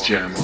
Jam.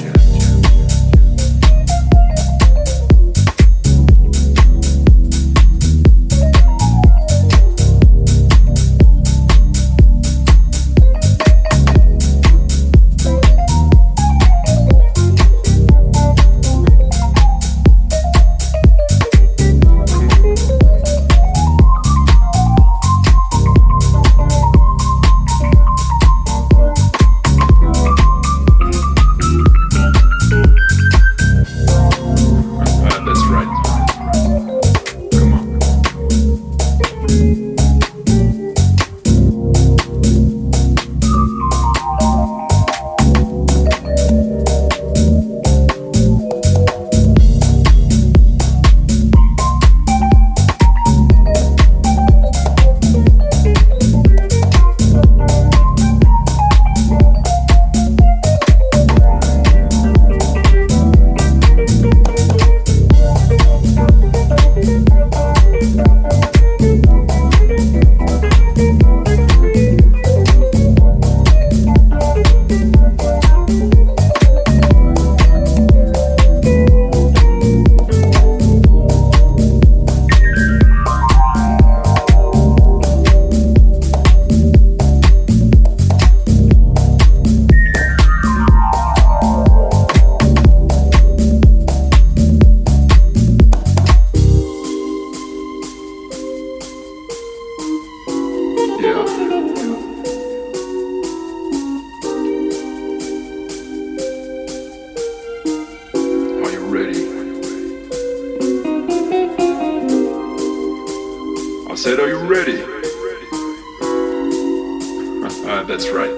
That's right.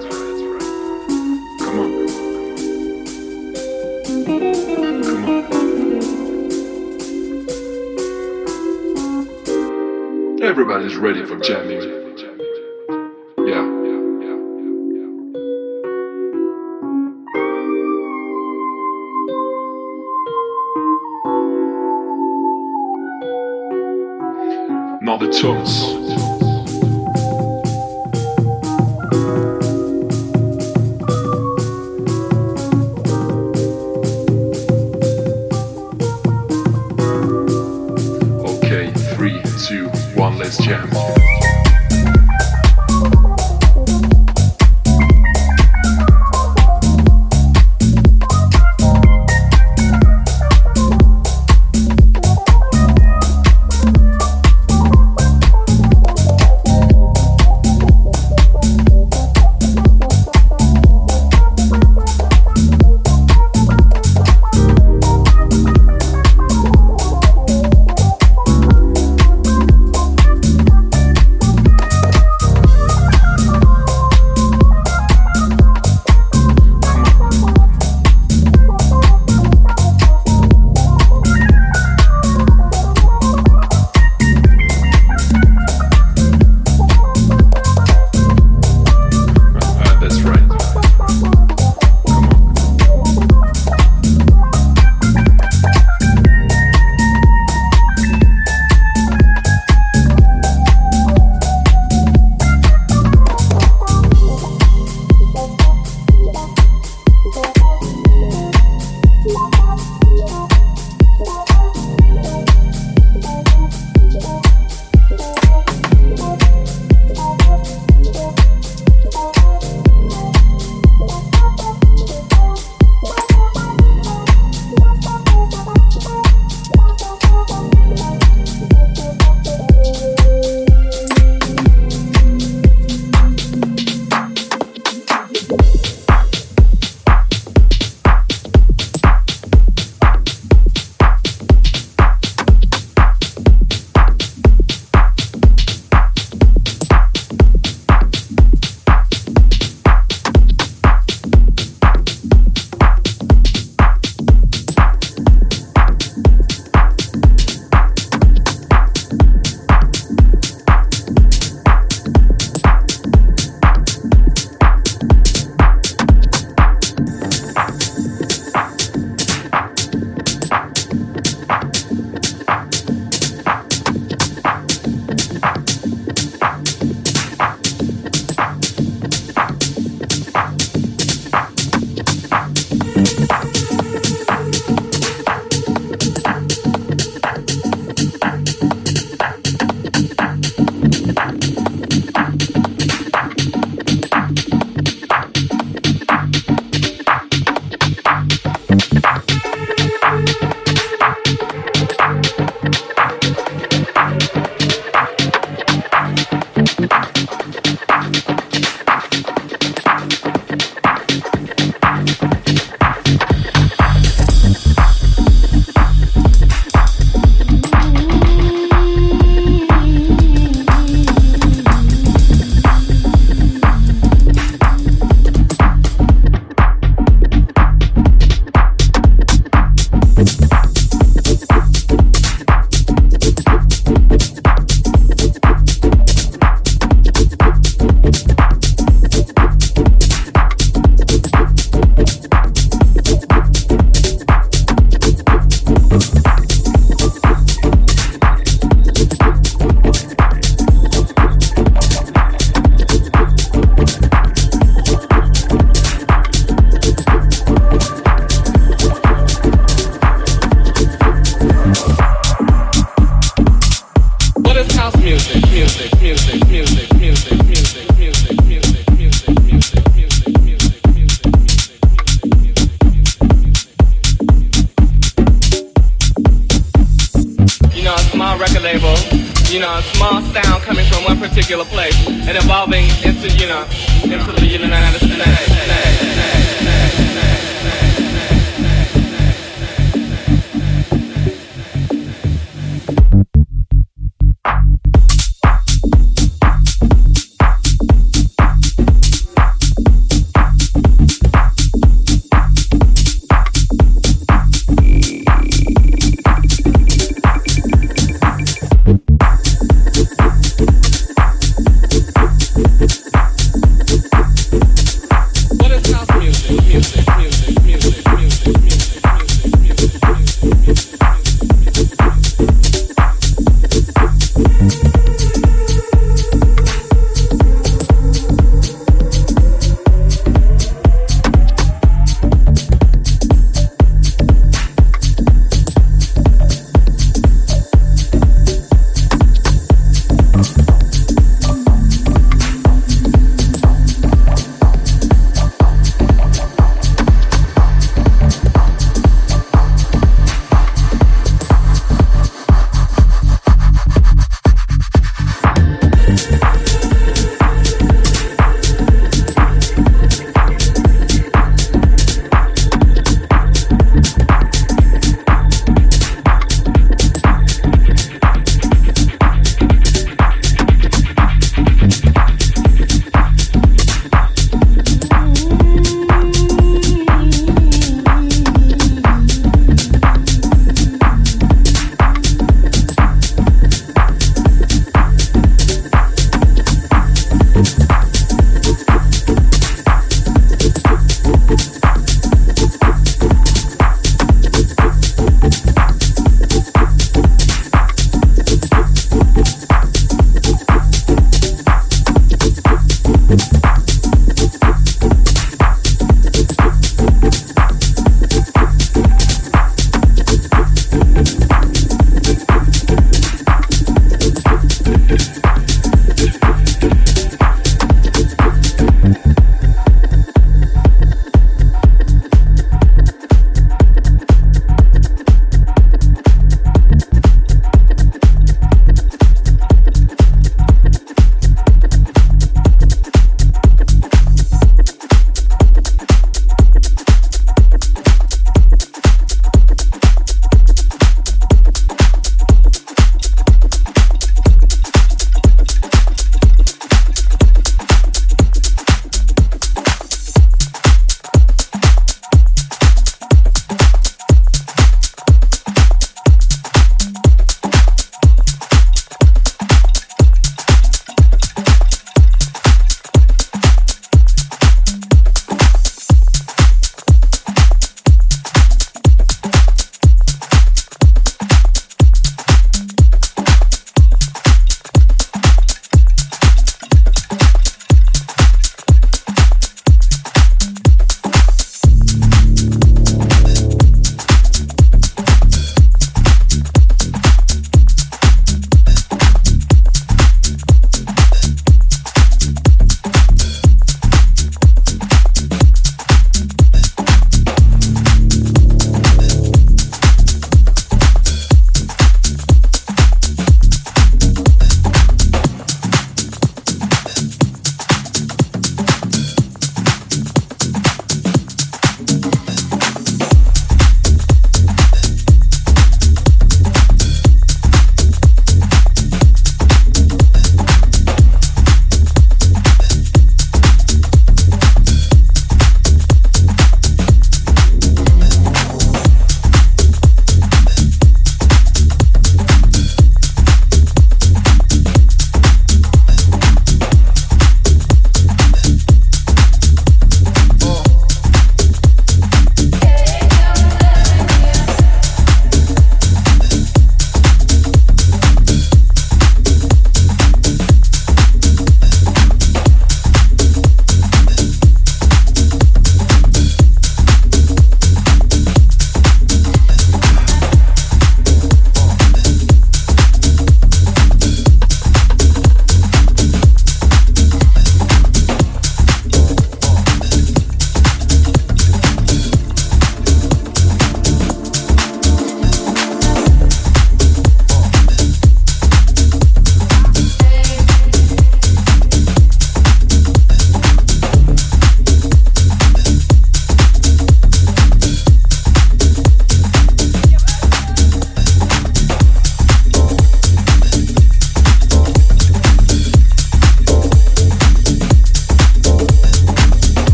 Come on. Come on. Everybody's ready for jamming.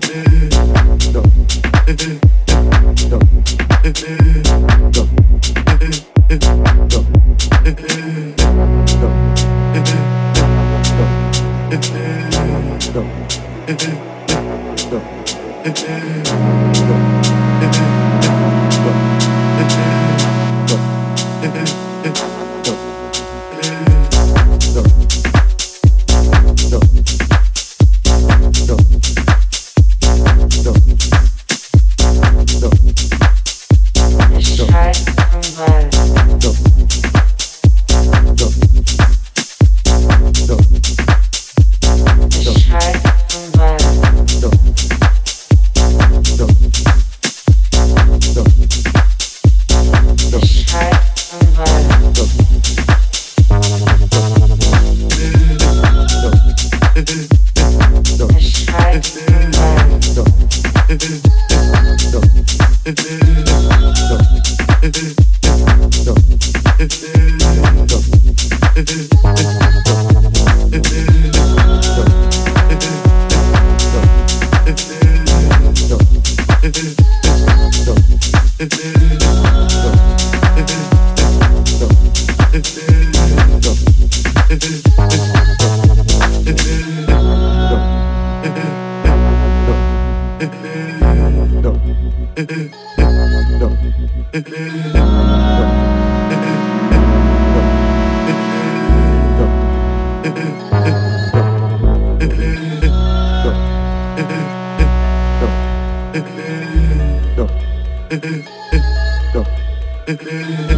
Yeah. Yeah.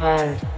Wald.